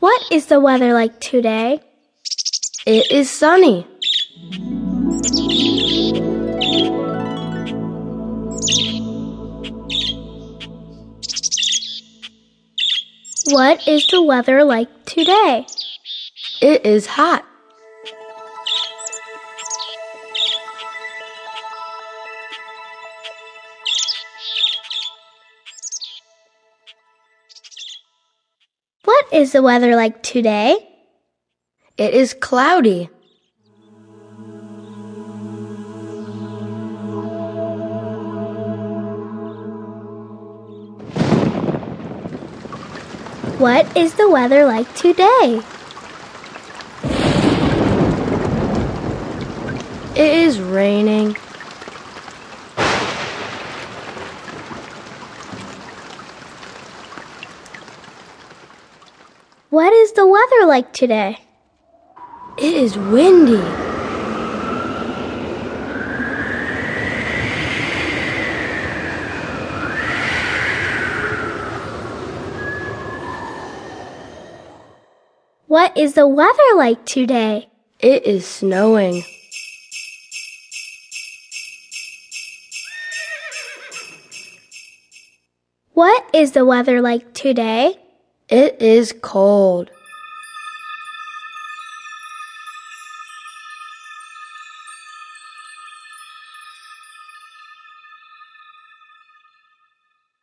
What is the weather like today? It is sunny. What is the weather like today? It is hot. What is the weather like today? It is cloudy. What is the weather like today? It is raining. What is the weather like today? It is windy. What is the weather like today? It is snowing. What is the weather like today? It is cold.